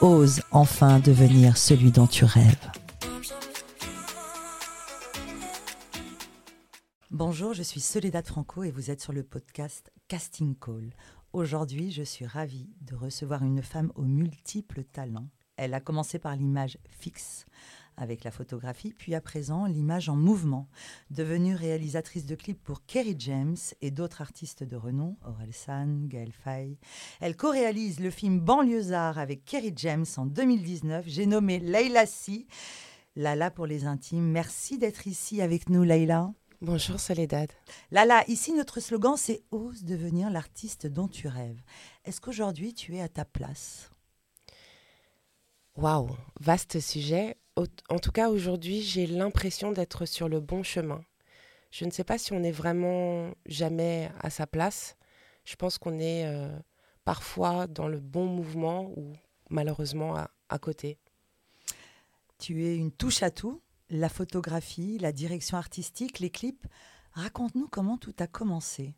Ose enfin devenir celui dont tu rêves. Bonjour, je suis Soledad Franco et vous êtes sur le podcast Casting Call. Aujourd'hui, je suis ravie de recevoir une femme aux multiples talents. Elle a commencé par l'image fixe avec la photographie, puis à présent l'image en mouvement. Devenue réalisatrice de clips pour Kerry James et d'autres artistes de renom, Aurel San, Gaël Faye, elle co-réalise le film Banlieusard avec Kerry James en 2019. J'ai nommé Leila Si. Lala pour les intimes. Merci d'être ici avec nous, Leila. Bonjour Soledad. Lala, ici notre slogan c'est Ose devenir l'artiste dont tu rêves. Est-ce qu'aujourd'hui tu es à ta place? Waouh, vaste sujet. En tout cas, aujourd'hui, j'ai l'impression d'être sur le bon chemin. Je ne sais pas si on est vraiment jamais à sa place. Je pense qu'on est euh, parfois dans le bon mouvement ou malheureusement à côté. Tu es une touche à tout la photographie, la direction artistique, les clips. Raconte-nous comment tout a commencé.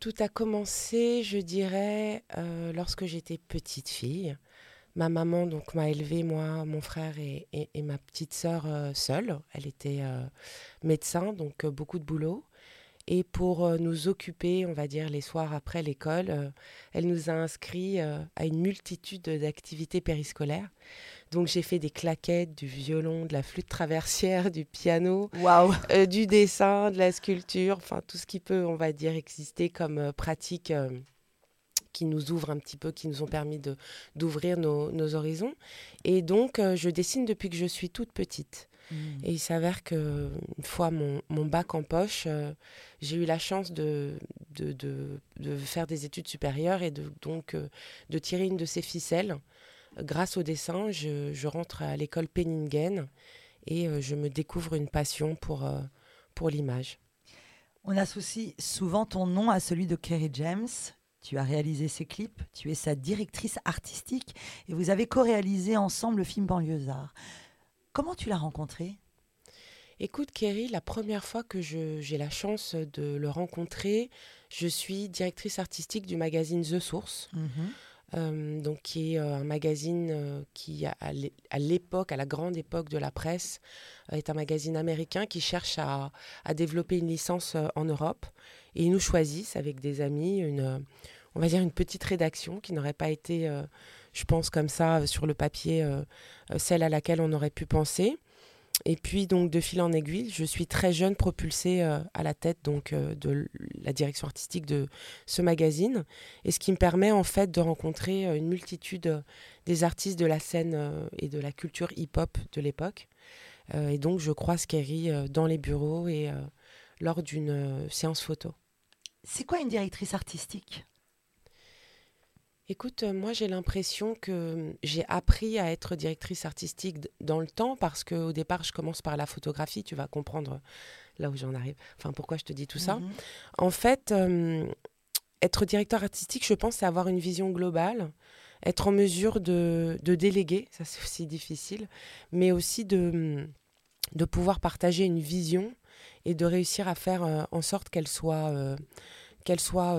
Tout a commencé, je dirais, euh, lorsque j'étais petite fille. Ma maman donc m'a élevée, moi, mon frère et, ma petite sœur euh, seule. Elle était euh, médecin, donc beaucoup de boulot. Et pour nous occuper, on va dire, les soirs après l'école, elle nous a inscrits à une multitude d'activités périscolaires. Donc j'ai fait des claquettes, du violon, de la flûte traversière, du piano, euh, du dessin, de la sculpture, enfin tout ce qui peut, on va dire, exister comme euh, pratique euh, qui nous ouvre un petit peu, qui nous ont permis de d'ouvrir nos, horizons. Et donc je dessine depuis que je suis toute petite. Hmm. Et il s'avère que une fois mon, bac en poche, j'ai eu la chance de de, de, faire des études supérieures et de, donc de tirer une de ces ficelles grâce au dessin, je, rentre à l'école Penningen et euh, je me découvre une passion pour, euh, pour l'image. On associe souvent ton nom à celui de Kerry James. Tu as réalisé ses clips, tu es sa directrice artistique et vous avez co-réalisé ensemble le film Banlieusard. Comment tu l'as rencontré? Écoute, Kerry, la première fois que j'ai la chance de le rencontrer, je suis directrice artistique du magazine The Source. Mhm. Euh, donc qui est euh, un magazine euh, qui, à l'époque, à la grande époque de la presse, est un magazine américain qui cherche à, développer une licence en Europe. Et ils nous choisissent avec des amis une, on va dire une petite rédaction qui n'aurait pas été, je pense, comme ça sur le papier, celle à laquelle on aurait pu penser. Et puis donc de fil en aiguille, je suis très jeune propulsée à la tête donc de la direction artistique de ce magazine, et ce qui me permet en fait de rencontrer euh, une multitude des artistes de la scène et de la culture hip-hop de l'époque. et donc je croise Kerry dans les bureaux et lors d'une séance photo. C'est quoi une directrice artistique? Écoute, euh, moi j'ai l'impression que j'ai appris à être directrice artistique dans le temps parce qu'au départ je commence par la photographie, tu vas comprendre là où j'en arrive, enfin pourquoi je te dis tout ça. Mhm. En fait, euh, être directeur artistique, je pense, c'est avoir une vision globale, être en mesure de, déléguer, ça c'est aussi difficile, mais aussi de, de pouvoir partager une vision et de réussir à faire euh, en sorte qu'elle soit, qu'elle soit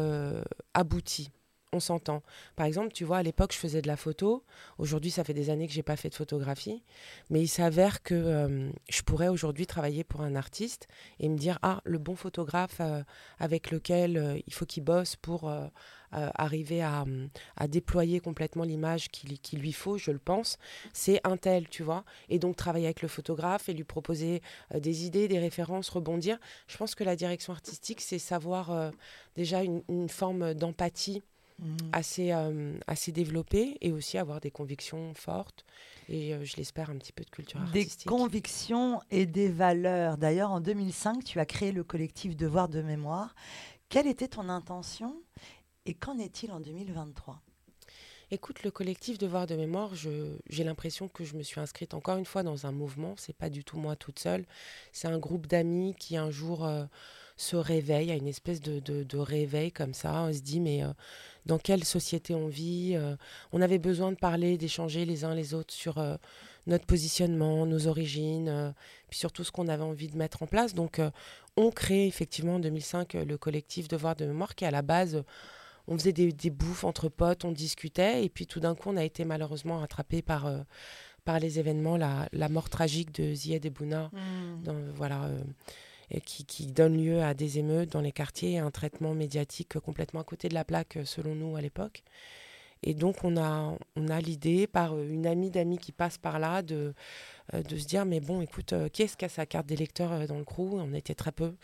aboutie on s'entend. Par exemple, tu vois, à l'époque, je faisais de la photo. Aujourd'hui, ça fait des années que j'ai pas fait de photographie. Mais il s'avère que euh, je pourrais aujourd'hui travailler pour un artiste et me dire, ah, le bon photographe euh, avec lequel euh, il faut qu'il bosse pour arriver à, déployer complètement l'image qu'il lui faut, je le pense, c'est un tel, tu vois. Et donc, travailler avec le photographe et lui proposer des idées, des références, rebondir. Je pense que la direction artistique, c'est savoir déjà une forme d'empathie Mm. assez, euh, assez développé et aussi avoir des convictions fortes et euh, je l'espère un petit peu de culture artistique. Des convictions et des valeurs. D'ailleurs, en 2005, tu as créé le collectif Devoir de mémoire. Quelle était ton intention et qu'en est-il en 2023 Écoute, le collectif Devoir de mémoire, j'ai l'impression que je me suis inscrite encore une fois dans un mouvement. C'est pas du tout moi toute seule. C'est un groupe d'amis qui un jour euh, se réveille, à une espèce de, de, réveil comme ça. On se dit, mais euh, dans quelle société on vit euh, On avait besoin de parler, d'échanger les uns les autres sur notre positionnement, nos origines, puis surtout ce qu'on avait envie de mettre en place. Donc, on crée effectivement en 2005 le collectif Devoir de mémoire qui, à la base, on faisait des, bouffes entre potes, on discutait, et puis tout d'un coup, on a été malheureusement rattrapé par, euh, par les événements, la, la, mort tragique de Zied Ebouna, mmh. voilà, euh, qui, qui, donne lieu à des émeutes dans les quartiers, un traitement médiatique complètement à côté de la plaque, selon nous, à l'époque. Et donc, on a, on a l'idée, par une amie d'amis qui passe par là, de, euh, de se dire, mais bon, écoute, qui est-ce qui a sa carte d'électeur dans le crew? On était très peu.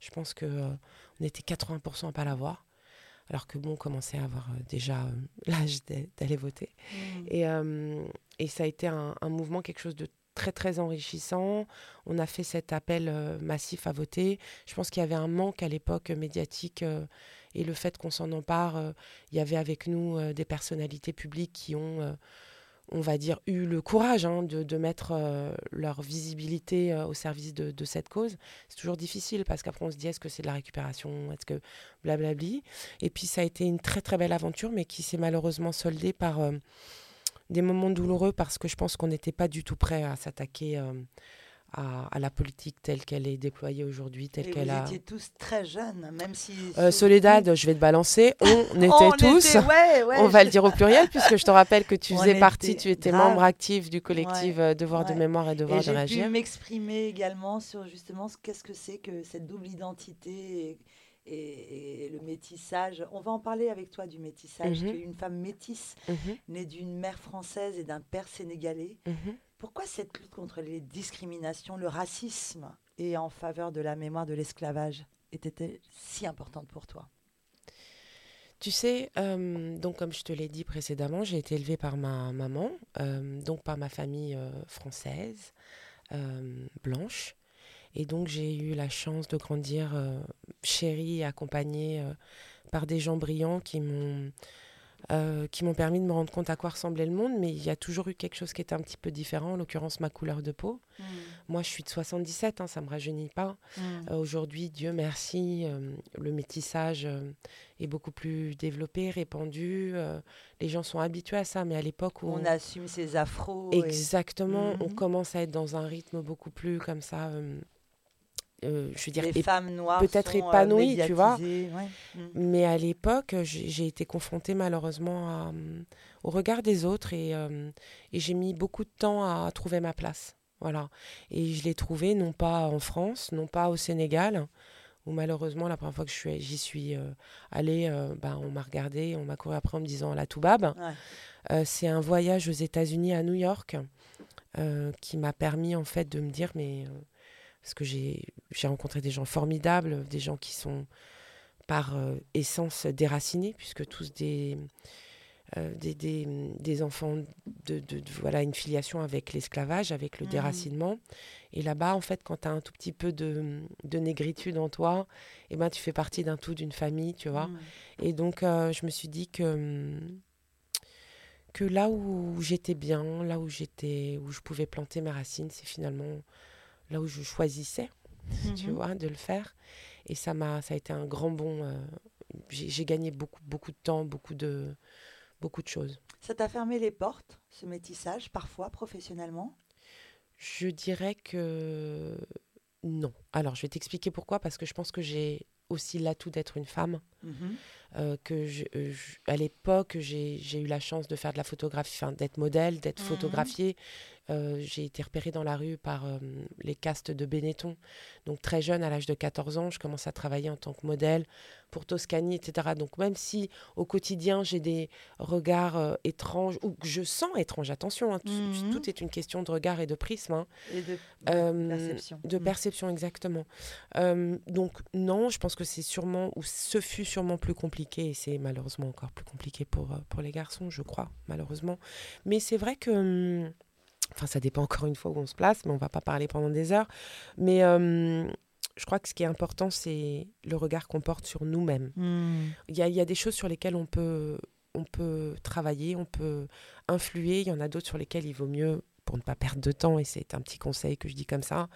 Je pense qu'on on était 80% à pas l'avoir alors que bon, on commençait à avoir euh, déjà euh, l'âge d'aller voter. Mmh. Et, euh, et, ça a été un, mouvement, quelque chose de très très enrichissant. On a fait cet appel massif à voter. Je pense qu'il y avait un manque à l'époque médiatique et le fait qu'on s'en empare, il y avait avec nous des personnalités publiques qui ont on va dire, eu le courage hein, de, mettre euh, leur visibilité euh, au service de, cette cause. C'est toujours difficile parce qu'après on se dit est-ce que c'est de la récupération, est-ce que blablabli? Et puis ça a été une très très belle aventure, mais qui s'est malheureusement soldée par euh, des moments douloureux parce que je pense qu'on n'était pas du tout prêt à s'attaquer à, la politique telle qu'elle est déployée aujourd'hui, telle qu'elle a. Vous étiez tous très jeunes, même si. Euh, Soledad, je vais te balancer. On était tous. on va le dire au pluriel, puisque je te rappelle que tu faisais partie, tu étais membre actif du collectif euh, Devoir de mémoire et Devoir de réagir. J'ai pu m'exprimer également sur justement qu'est-ce que c'est que cette double identité. Et, le métissage. On va en parler avec toi du métissage. Mhm. Tu es une femme métisse, mhm. née d'une mère française et d'un père sénégalais. Mhm. Pourquoi cette lutte contre les discriminations, le racisme et en faveur de la mémoire de l'esclavage était si importante pour toi? Tu sais, euh, donc comme je te l'ai dit précédemment, j'ai été élevée par ma maman, euh, donc par ma famille euh, française, blanche. Et donc j'ai eu la chance de grandir chérie et accompagnée par des gens brillants qui m'ont euh, qui m'ont permis de me rendre compte à quoi ressemblait le monde, mais il y a toujours eu quelque chose qui était un petit peu différent, en l'occurrence ma couleur de peau. Mm. Moi, je suis de 77, hein, ça ne me rajeunit pas. Mm. Euh, aujourd'hui, Dieu merci, euh, le métissage est beaucoup plus développé, répandu. les gens sont habitués à ça, mais à l'époque où... On, assume ses afros. Exactement, on mm-hmm. commence à être dans un rythme beaucoup plus comme ça euh, je veux dire, les femmes noires peut-être euh, épanouies, tu vois. Mm. Mais à l'époque, j'ai été confrontée malheureusement au regard des autres et, euh, et j'ai mis beaucoup de temps à trouver ma place. Voilà. Et je l'ai trouvée non pas en France, non pas au Sénégal, où malheureusement, la première fois que j'y suis, allée, ben, on m'a regardé, on m'a couru après en me disant la toubab. C'est un voyage aux États-Unis à New York qui m'a permis en fait de me dire mais parce que j'ai rencontré des gens formidables, des gens qui sont par euh, essence déracinés, puisque tous des, euh, des, des, des, enfants de, de, voilà une filiation avec l'esclavage, avec le mmh. déracinement. Et là-bas, en fait, quand tu as un tout petit peu de, de négritude en toi, et eh ben, tu fais partie d'un tout, d'une famille, tu vois. Mmh. Et donc, euh, je me suis dit que, que là où j'étais bien, là où, j'étais, où je pouvais planter mes racines, c'est finalement là où je choisissais, tu mhm. vois, de le faire. Et ça m'a, ça a été un grand bond. Euh, j'ai gagné beaucoup, beaucoup de temps, beaucoup de, beaucoup de choses. Ça t'a fermé les portes, ce métissage, parfois professionnellement? Je dirais que non. Alors, je vais t'expliquer pourquoi, parce que je pense que j'ai aussi l'atout d'être une femme. Mhm. Euh, que euh, à l'époque, j'ai eu la chance de faire de la photographie, d'être modèle, d'être mhm. photographiée. Euh, j'ai été repérée dans la rue par euh, les castes de Benetton. Donc très jeune, à l'âge de 14 ans, je commence à travailler en tant que modèle pour Toscani, etc. Donc même si au quotidien j'ai des regards euh, étranges, ou que je sens étranges, attention, hein, mhm. tout, est une question de regard et de prisme. Hein. Et de, perception. De mhm. perception, exactement. donc non, je pense que c'est sûrement, ou ce fut sûrement plus compliqué, et c'est malheureusement encore plus compliqué pour, pour les garçons, je crois, malheureusement. Mais c'est vrai que... Hum, Enfin, ça dépend encore une fois où on se place, mais on va pas parler pendant des heures. Mais euh, je crois que ce qui est important, c'est le regard qu'on porte sur nous-mêmes. Hmm. Il y, a, y, a, des choses sur lesquelles on peut on peut travailler, on peut influer. Il y en a d'autres sur lesquels il vaut mieux pour ne pas perdre de temps, et c'est un petit conseil que je dis comme ça,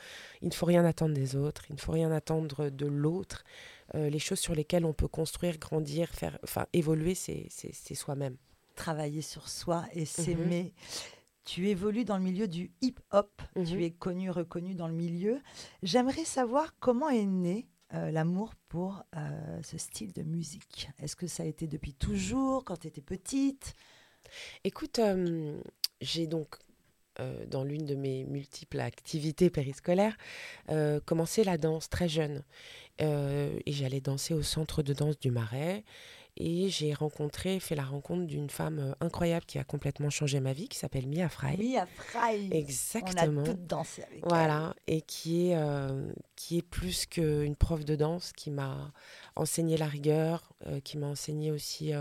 il ne faut rien attendre des autres, il ne faut rien attendre de l'autre. Euh, les choses sur lesquelles on peut construire, grandir, faire, enfin évoluer, c'est soi-même. Travailler sur soi et mhm. s'aimer. Tu évolues dans le milieu du hip-hop, tu mhm. es connu, reconnu dans le milieu. J'aimerais savoir comment est né euh, l'amour pour euh, ce style de musique. Est-ce que ça a été depuis toujours, quand tu étais petite? Écoute, j'ai donc euh, dans l'une de mes multiples activités périscolaires, euh, commencé la danse très jeune. Euh, et j'allais danser au centre de danse du Marais. Et j'ai rencontré, fait la rencontre d'une femme euh, incroyable qui a complètement changé ma vie, qui s'appelle Mia Fry. Mia Fry. Exactement. On a toutes dansé avec voilà. Et qui est, euh, qui est plus qu'une prof de danse, qui m'a enseigné la rigueur, euh, qui m'a enseigné aussi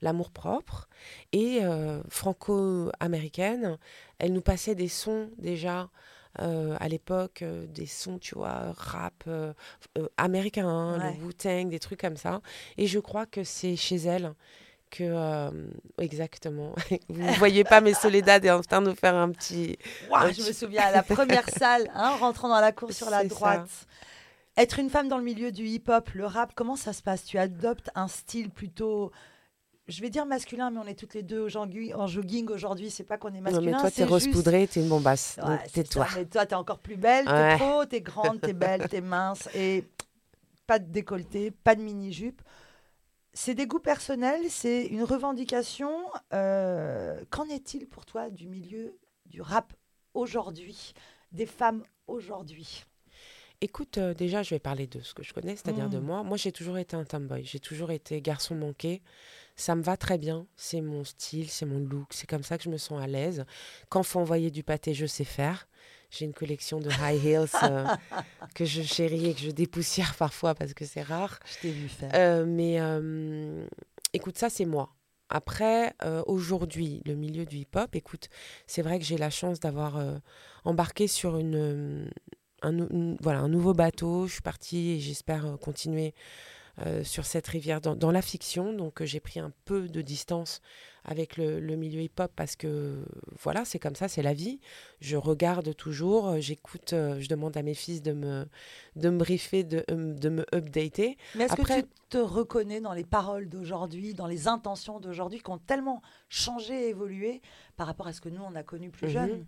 l'amour propre. Et franco-américaine, elle nous passait des sons déjà euh, à l'époque euh, des sons, tu vois, rap euh, américain, hein, le Wu-Tang, des trucs comme ça. Et je crois que c'est chez elle que exactement. Vous ne voyez pas mes Soledad et en train de nous faire un petit. Je me souviens à la première salle, hein, rentrant dans la cour sur la droite. Être une femme dans le milieu du hip-hop, le rap, comment ça se passe? Tu adoptes un style plutôt je vais dire masculin, mais on est toutes les deux en jogging aujourd'hui. C'est pas qu'on est masculin. Non, mais toi, t'es rose poudrée, t'es une bombasse. Ouais, tais-toi. Mais toi, t'es encore plus belle, t'es trop, t'es grande, t'es belle, t'es mince. Et pas de décolleté, pas de mini-jupe. C'est des goûts personnels, c'est une revendication. Euh, qu'en est-il pour toi du milieu du rap aujourd'hui, des femmes aujourd'hui? Écoute, euh, déjà, je vais parler de ce que je connais, c'est-à-dire de mmh. moi. Moi, j'ai toujours été un tomboy. J'ai toujours été garçon manqué ça me va très bien. C'est mon style, c'est mon look. C'est comme ça que je me sens à l'aise. Quand faut envoyer du pâté, je sais faire. J'ai une collection de high heels euh, que je chéris et que je dépoussière parfois parce que c'est rare. Je t'ai vu faire. Euh, mais euh, écoute, ça, c'est moi. Après, aujourd'hui, le milieu du hip-hop, écoute, c'est vrai que j'ai la chance d'avoir embarqué sur une, un, voilà, un nouveau bateau. Je suis partie et j'espère continuer sur cette rivière dans, la fiction. Donc euh, j'ai pris un peu de distance avec le, milieu hip-hop parce que voilà, c'est comme ça, c'est la vie. Je regarde toujours, euh, j'écoute, je demande à mes fils de me, de me briefer, de, de me updater. Mais est-ce que tu te reconnais dans les paroles d'aujourd'hui, dans les intentions d'aujourd'hui qui ont tellement changé et évolué par rapport à ce que nous, on a connu plus jeune mhm.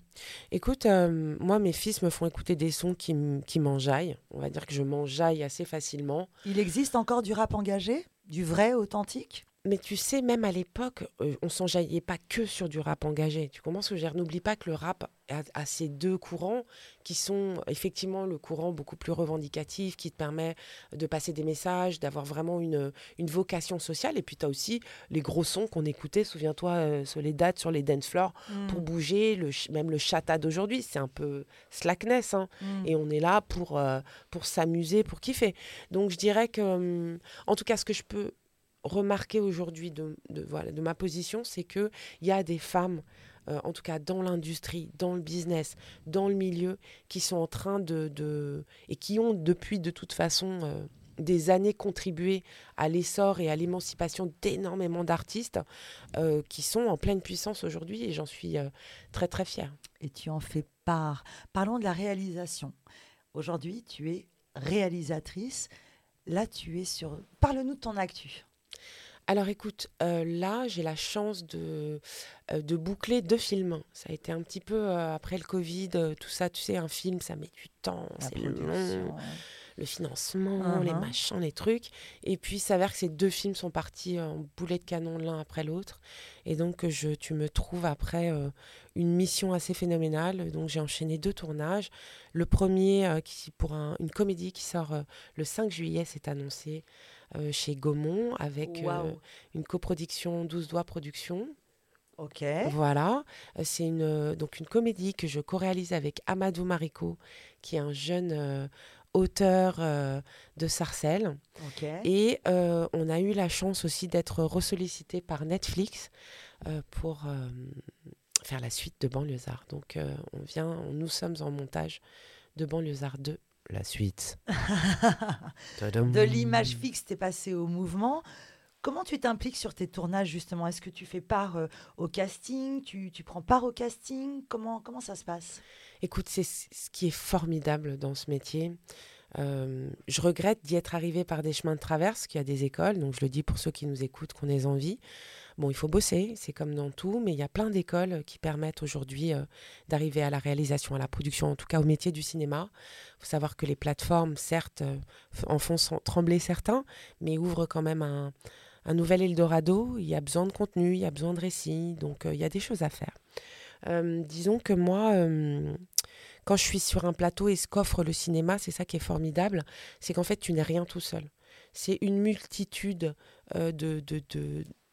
Écoute, euh, moi, mes fils me font écouter des sons qui, qui m'enjaillent. On va dire que je m'enjaille assez facilement. Il existe encore du rap engagé? Du vrai, authentique? Mais tu sais, même à l'époque, euh, on s'enjaillait pas que sur du rap engagé. Tu commences à dire, n'oublie pas que le rap a, ces deux courants qui sont effectivement le courant beaucoup plus revendicatif, qui te permet de passer des messages, d'avoir vraiment une, une vocation sociale. Et puis tu as aussi les gros sons qu'on écoutait, souviens-toi, euh, sur les dates, sur les dance floors, mm. pour bouger, le, même le chata d'aujourd'hui, c'est un peu slackness. Hein. Mm. Et on est là pour, euh, pour s'amuser, pour kiffer. Donc je dirais que, hum, en tout cas, ce que je peux remarquer aujourd'hui de, voilà, de ma position, c'est qu'il y a des femmes, euh, en tout cas dans l'industrie, dans le business, dans le milieu, qui sont en train de... et qui ont depuis de toute façon... Euh, des années contribué à l'essor et à l'émancipation d'énormément d'artistes euh, qui sont en pleine puissance aujourd'hui et j'en suis très très fière. Et tu en fais part. Parlons de la réalisation. Aujourd'hui, tu es réalisatrice. Là, tu es sur... Parle-nous de ton actu. Alors écoute, euh, là j'ai la chance de, euh, de boucler deux films. Ça a été un petit peu euh, après le Covid, tout ça, tu sais, un film, ça met du temps, c'est long, le financement, les uh-huh. machins, les trucs. Et puis il s'avère que ces deux films sont partis en boulet de canon l'un après l'autre. Et donc je, tu me trouves après une mission assez phénoménale. Donc j'ai enchaîné deux tournages. Le premier, qui, pour une comédie qui sort le 5 juillet, c'est annoncé. Euh, chez Gaumont avec euh, une coproduction 12 doigts production. Ok. Voilà, euh, c'est une donc une comédie que je co-réalise avec Amadou Mariko, qui est un jeune auteur de Sarcelles. Ok. Et on a eu la chance aussi d'être ressollicité par Netflix pour faire la suite de Banlieusard. Donc on vient, nous sommes en montage de Banlieusard 2 la suite. de l'image fixe, t'es passé au mouvement. Comment tu t'impliques sur tes tournages justement? Est-ce que tu fais part euh, au casting? Tu, tu, prends part au casting? Comment, comment ça se passe? Écoute, c'est ce qui est formidable dans ce métier. Euh, je regrette d'y être arrivé par des chemins de traverse, qu'il y a des écoles, donc je le dis pour ceux qui nous écoutent, qu'on ait envie. Bon, il faut bosser, c'est comme dans tout, mais il y a plein d'écoles qui permettent aujourd'hui euh, d'arriver à la réalisation, à la production, en tout cas au métier du cinéma. Il faut savoir que les plateformes, certes, euh, en font trembler certains, mais ouvrent quand même un, nouvel Eldorado. Il y a besoin de contenu, il y a besoin de récits, donc euh, il y a des choses à faire. disons que moi, quand je suis sur un plateau et ce qu'offre le cinéma, c'est ça qui est formidable, c'est qu'en fait, tu n'es rien tout seul. C'est une multitude de,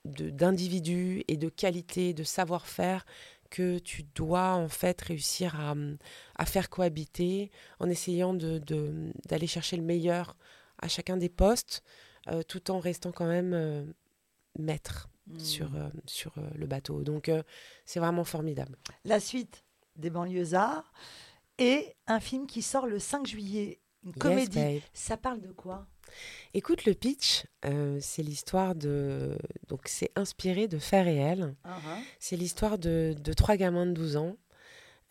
d'individus et de qualité, de savoir-faire que tu dois en fait réussir à, à faire cohabiter en essayant d'aller de, chercher le meilleur à chacun des postes, euh, tout en restant quand même euh, maître mmh. sur, euh, sur le bateau. Donc c'est vraiment formidable. La suite des banlieusards et un film qui sort le 5 juillet, une comédie. Ça parle de quoi? Écoute, le pitch, euh, c'est l'histoire de. Donc, c'est inspiré de faits réels. Uh-huh. C'est l'histoire de, trois gamins de 12 ans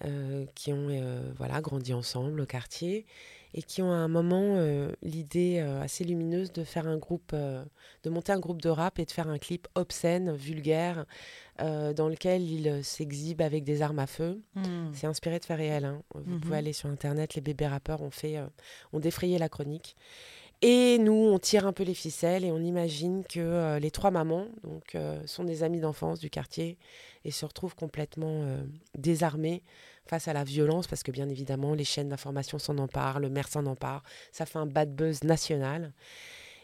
euh, qui ont euh, voilà, grandi ensemble au quartier et qui ont à un moment l'idée assez lumineuse de faire un groupe, de monter un groupe de rap et de faire un clip obscène, vulgaire, dans lequel ils s'exhibent avec des armes à feu. Hmm. C'est inspiré de faits réels. Hein. Vous pouvez mm-hmm. aller sur internet, les bébés rappeurs ont fait, ont défrayé la chronique. Et nous, on tire un peu les ficelles et on imagine que euh, les trois mamans donc, euh, sont des amies d'enfance du quartier et se retrouvent complètement euh, désarmées face à la violence, parce que bien évidemment, les chaînes d'information s'en emparent, le maire s'en empare, ça fait un bad buzz national.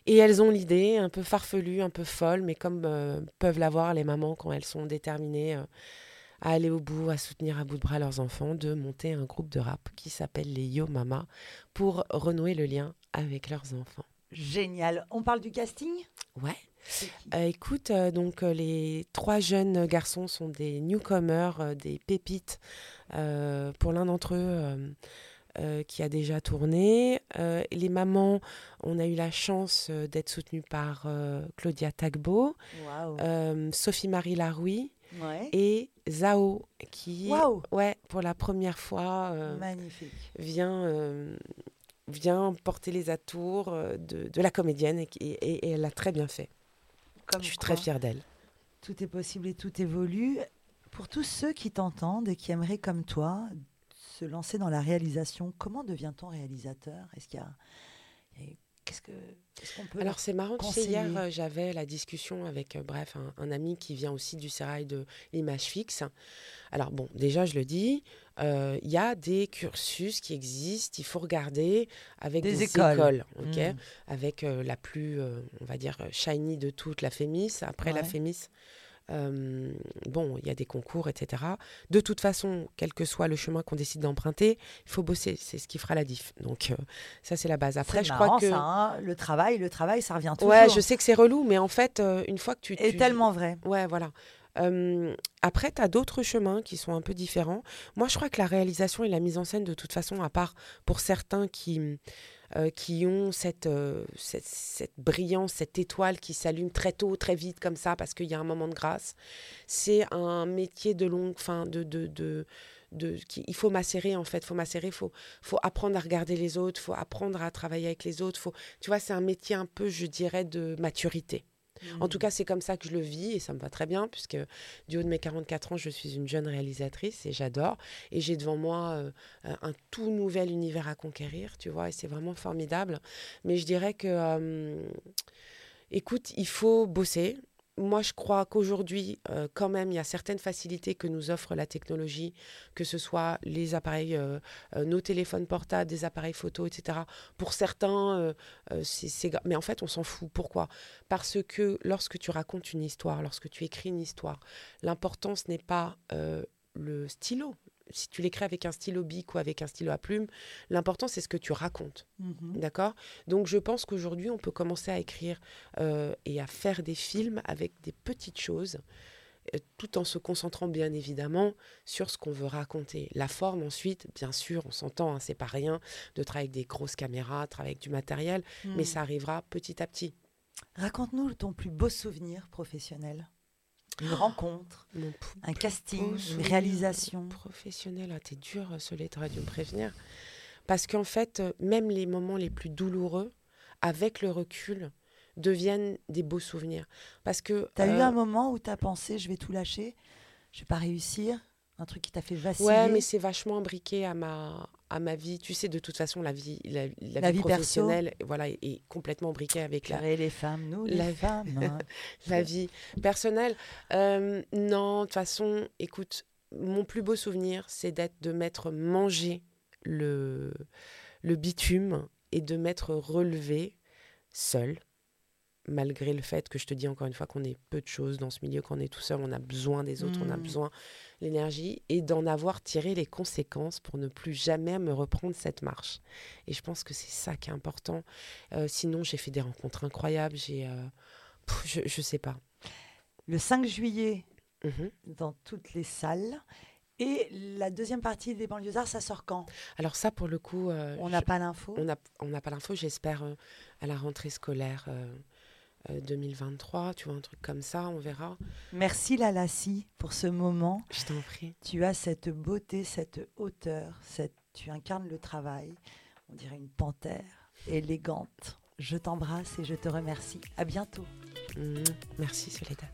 Et elles ont l'idée, un peu farfelue, un peu folle, mais comme peuvent l'avoir les mamans quand elles sont déterminées à aller au bout, à soutenir à bout de bras leurs enfants, de monter un groupe de rap qui s'appelle les Yo Mama pour renouer le lien avec leurs enfants. Génial. On parle du casting? Ouais. Euh, écoute, euh, donc euh, les trois jeunes garçons sont des newcomers, des pépites. pour l'un d'entre eux, qui a déjà tourné. les mamans, on a eu la chance d'être soutenues par Claudia Tagbo, Sophie-Marie Laroui, et Zao, qui, ouais, pour la première fois, euh, vient, euh, vient porter les atours euh, de, de la comédienne et, et, elle l'a très bien fait. Je suis très fière d'elle. Tout est possible et tout évolue. Pour tous ceux qui t'entendent et qui aimeraient, comme toi, se lancer dans la réalisation, comment devient-on réalisateur? Est-ce qu'il y a Qu'est-ce que Alors c'est marrant, tu sais, hier euh, j'avais la discussion avec, euh, bref, un, ami qui vient aussi du sérail de l'image fixe. Alors bon, déjà je le dis, euh, il y a des cursus qui existent, il faut regarder avec des, écoles, ok, mmh. avec la plus, on va dire, shiny de toutes, la Fémis. Après la Fémis, euh, bon, il y a des concours, etc. De toute façon, quel que soit le chemin qu'on décide d'emprunter, il faut bosser. C'est ce qui fera la diff. Donc, euh, ça, c'est la base. Après, je crois que. Ça, hein. le travail, le travail, ça revient toujours. Ouais, je sais que c'est relou, mais en fait, euh, une fois que tu. Et tellement vrai. Ouais, voilà. Après, tu as d'autres chemins qui sont un peu différents. Moi, je crois que la réalisation et la mise en scène, de toute façon, à part pour certains qui euh, qui ont cette, cette, brillance, cette étoile qui s'allume très tôt, très vite comme ça, parce qu'il y a un moment de grâce. C'est un métier de longue, fin, de, de, de, qui, il faut macérer en fait, faut macérer, faut, faut apprendre à regarder les autres, faut apprendre à travailler avec les autres, faut, tu vois, c'est un métier un peu, je dirais, de maturité. En tout mm. cas, c'est comme ça que je le vis et ça me va très bien puisque du haut de mes 44 ans, je suis une jeune réalisatrice et j'adore. Et j'ai devant moi euh, un tout nouvel univers à conquérir, tu vois, et c'est vraiment formidable. Mais je dirais que, euh, écoute, il faut bosser moi, je crois qu'aujourd'hui, euh, quand même, il y a certaines facilités que nous offre la technologie, que ce soit les appareils, euh, euh, nos téléphones portables, des appareils photo, etc. Pour certains, c'est, mais en fait, on s'en fout. Pourquoi? Parce que lorsque tu racontes une histoire, lorsque tu écris une histoire, l'importance n'est pas le stylo, si tu l'écris avec un stylo bic ou avec un stylo à plume, l'important c'est ce que tu racontes. Mhm. D'accord? Donc je pense qu'aujourd'hui on peut commencer à écrire euh, et à faire des films avec des petites choses euh, tout en se concentrant bien évidemment sur ce qu'on veut raconter. La forme ensuite, bien sûr, on s'entend, hein, c'est pas rien de travailler avec des grosses caméras, travailler avec du matériel, mais mhm. ça arrivera petit à petit. Raconte-nous ton plus beau souvenir professionnel. Une rencontre, un casting, une réalisation. Professionnel, ah, t'es dur, Solé, t'aurais dû me prévenir. Parce qu'en fait, euh, même les moments les plus douloureux, avec le recul, deviennent des beaux souvenirs. Parce que. T'as eu un euh, moment où t'as pensé, je vais tout lâcher, je vais pas réussir un truc qui t'a fait vaciller? Ouais, mais c'est vachement imbriqué à ma, à ma vie. Tu sais, de toute façon, la vie, la, vie, professionnelle voilà, est, complètement imbriquée avec la... les femmes, nous, les femmes. Hein. la vie personnelle. Euh, non, de toute façon, écoute, mon plus beau souvenir, c'est d'être, de m'être mangé le, le bitume et de m'être relevé seul malgré le fait que je te dis encore une fois qu'on est peu de choses dans ce milieu, qu'on est tout seul, on a besoin des autres, on a mmh. besoin l'énergie et d'en avoir tiré les conséquences pour ne plus jamais me reprendre cette marche. Et je pense que c'est ça qui est important. Euh, sinon, j'ai fait des rencontres incroyables. J'ai, euh, je, ne sais pas. Le 5 juillet, mmh dans toutes les salles. Et la deuxième partie des banlieusards, ça sort quand? Alors ça, pour le coup, euh, on n'a pas l'info? On n'a on pas l'info. J'espère à la rentrée scolaire. 2023, tu vois, un truc comme ça, on verra. Merci Lalassi pour ce moment. Je t'en prie. Tu as cette beauté, cette hauteur, cette... tu incarnes le travail, on dirait une panthère élégante. Je t'embrasse et je te remercie. À bientôt. Mmh. merci Soledad.